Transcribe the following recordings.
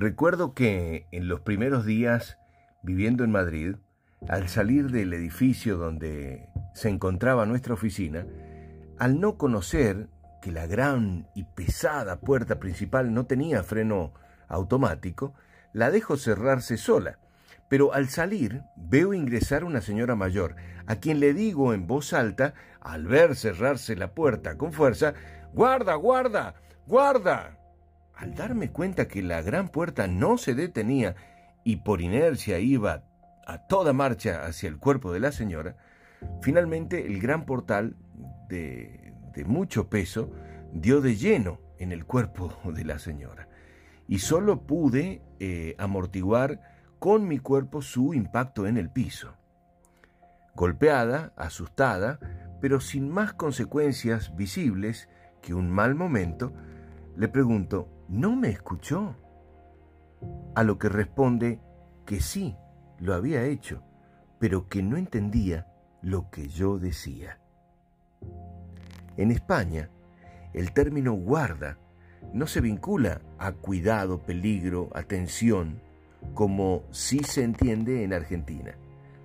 Recuerdo que en los primeros días viviendo en Madrid, al salir del edificio donde se encontraba nuestra oficina, al no conocer que la gran y pesada puerta principal no tenía freno automático, la dejo cerrarse sola. Pero al salir veo ingresar una señora mayor, a quien le digo en voz alta, al ver cerrarse la puerta con fuerza, Guarda, guarda, guarda. Al darme cuenta que la gran puerta no se detenía y por inercia iba a toda marcha hacia el cuerpo de la señora, finalmente el gran portal de, de mucho peso dio de lleno en el cuerpo de la señora y solo pude eh, amortiguar con mi cuerpo su impacto en el piso. Golpeada, asustada, pero sin más consecuencias visibles que un mal momento, le pregunto, ¿no me escuchó? A lo que responde que sí, lo había hecho, pero que no entendía lo que yo decía. En España, el término guarda no se vincula a cuidado, peligro, atención, como sí se entiende en Argentina,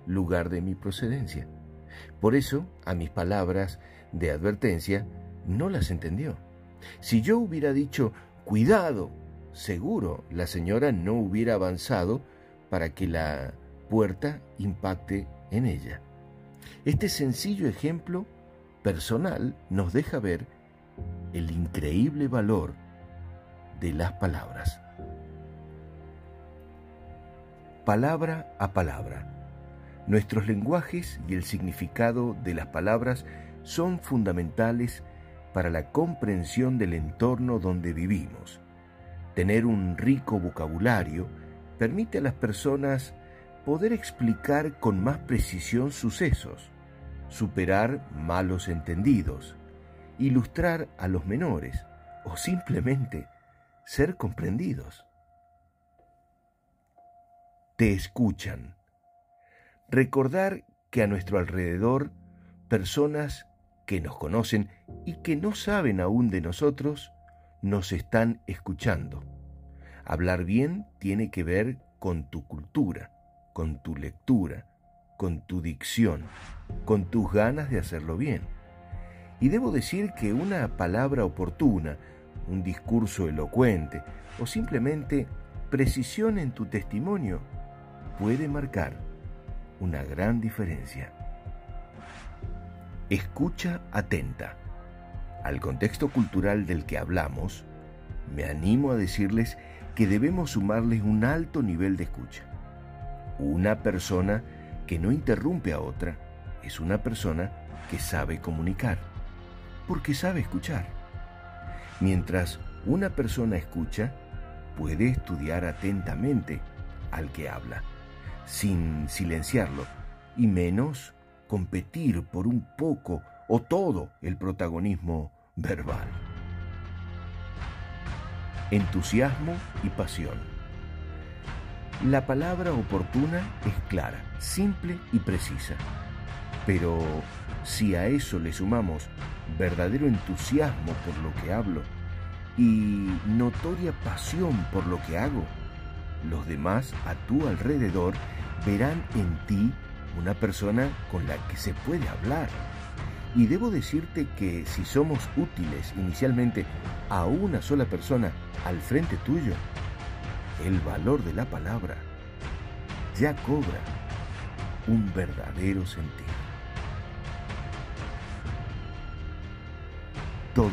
lugar de mi procedencia. Por eso, a mis palabras de advertencia, no las entendió. Si yo hubiera dicho, cuidado, seguro la señora no hubiera avanzado para que la puerta impacte en ella. Este sencillo ejemplo personal nos deja ver el increíble valor de las palabras. Palabra a palabra. Nuestros lenguajes y el significado de las palabras son fundamentales para la comprensión del entorno donde vivimos. Tener un rico vocabulario permite a las personas poder explicar con más precisión sucesos, superar malos entendidos, ilustrar a los menores o simplemente ser comprendidos. Te escuchan. Recordar que a nuestro alrededor personas que nos conocen y que no saben aún de nosotros nos están escuchando. Hablar bien tiene que ver con tu cultura, con tu lectura, con tu dicción, con tus ganas de hacerlo bien. Y debo decir que una palabra oportuna, un discurso elocuente o simplemente precisión en tu testimonio puede marcar una gran diferencia. Escucha atenta. Al contexto cultural del que hablamos, me animo a decirles que debemos sumarles un alto nivel de escucha. Una persona que no interrumpe a otra es una persona que sabe comunicar, porque sabe escuchar. Mientras una persona escucha, puede estudiar atentamente al que habla, sin silenciarlo, y menos competir por un poco o todo el protagonismo verbal. Entusiasmo y pasión. La palabra oportuna es clara, simple y precisa. Pero si a eso le sumamos verdadero entusiasmo por lo que hablo y notoria pasión por lo que hago, los demás a tu alrededor verán en ti una persona con la que se puede hablar. Y debo decirte que si somos útiles inicialmente a una sola persona al frente tuyo, el valor de la palabra ya cobra un verdadero sentido. todo